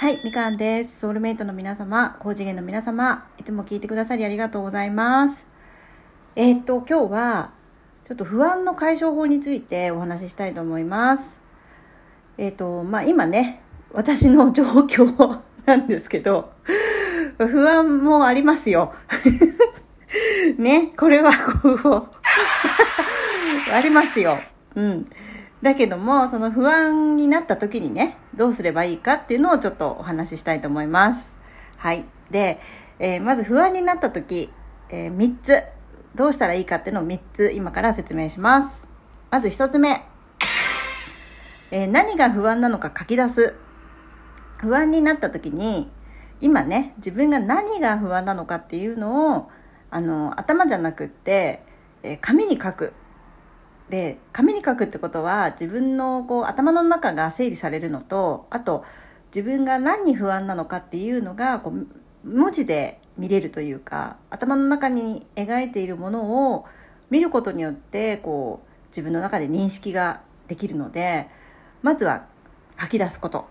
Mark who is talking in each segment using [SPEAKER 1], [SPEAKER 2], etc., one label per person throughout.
[SPEAKER 1] はい、みかんです。ソウルメイトの皆様、高次元の皆様、いつも聞いてくださりありがとうございます。えーっと、今日は、ちょっと不安の解消法についてお話ししたいと思います。えーっと、まあ、今ね、私の状況 なんですけど、不安もありますよ。ね、これはこう、ありますよ。うん。だけども、その不安になった時にね、どうすればいいかっていうのをちょっとお話ししたいと思います。はい。で、えーまず不安になった時、えー3つ、どうしたらいいかっていうのを3つ今から説明します。まず1つ目、えー何が不安なのか書き出す。不安になった時に、今ね、自分が何が不安なのかっていうのを、あの、頭じゃなくって、えー紙に書く。で紙に書くってことは自分のこう頭の中が整理されるのとあと自分が何に不安なのかっていうのがこう文字で見れるというか頭の中に描いているものを見ることによってこう自分の中で認識ができるのでまずは書き出すこと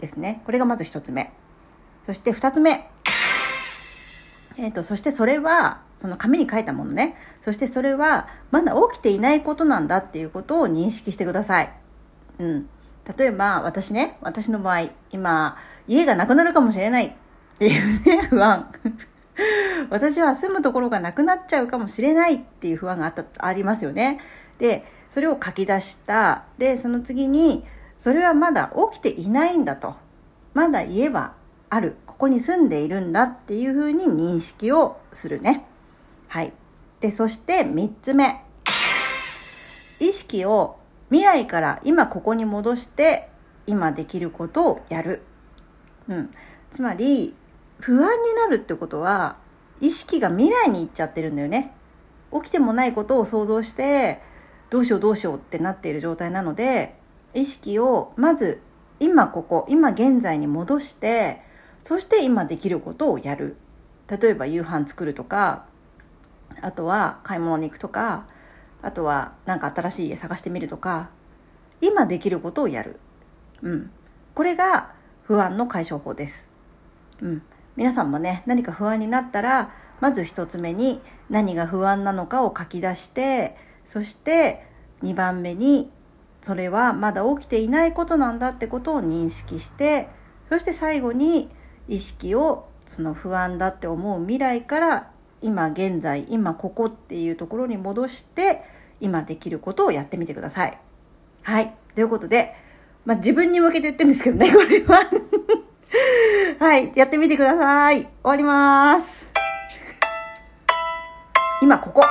[SPEAKER 1] ですね。これがまず一つ目。そして二つ目。えー、とそしてそれはその紙に書いたものね。そしてそれはまだ起きていないことなんだっていうことを認識してください、うん、例えば私ね私の場合今家がなくなるかもしれないっていうね 不安。私は住むところがなくなっちゃうかもしれないっていう不安があったありますよね。でそれを書き出した。でその次にそれはまだ起きていないんだと。まだ家はある。ここに住んでいるんだっていうふうに認識をするね。はい。でそして3つ目。意識を未来から今ここに戻して今できることをやる、うん、つまり不安になるってことは意識が未来に行っちゃってるんだよね。起きてもないことを想像してどうしようどうしようってなっている状態なので意識をまず今ここ今現在に戻してそして今できることをやる。例えば夕飯作るとかあとは買い物に行くとかあとは何か新しい家探してみるとか今できることをやる、うん、これが不安の解消法です、うん、皆さんもね何か不安になったらまず一つ目に何が不安なのかを書き出してそして2番目にそれはまだ起きていないことなんだってことを認識してそして最後に意識をその不安だって思う未来から今現在今ここっていうところに戻して今できることをやってみてください。はい。ということで、まあ、自分に向けて言ってるんですけどね、これは。はい。やってみてください。終わります。今ここ。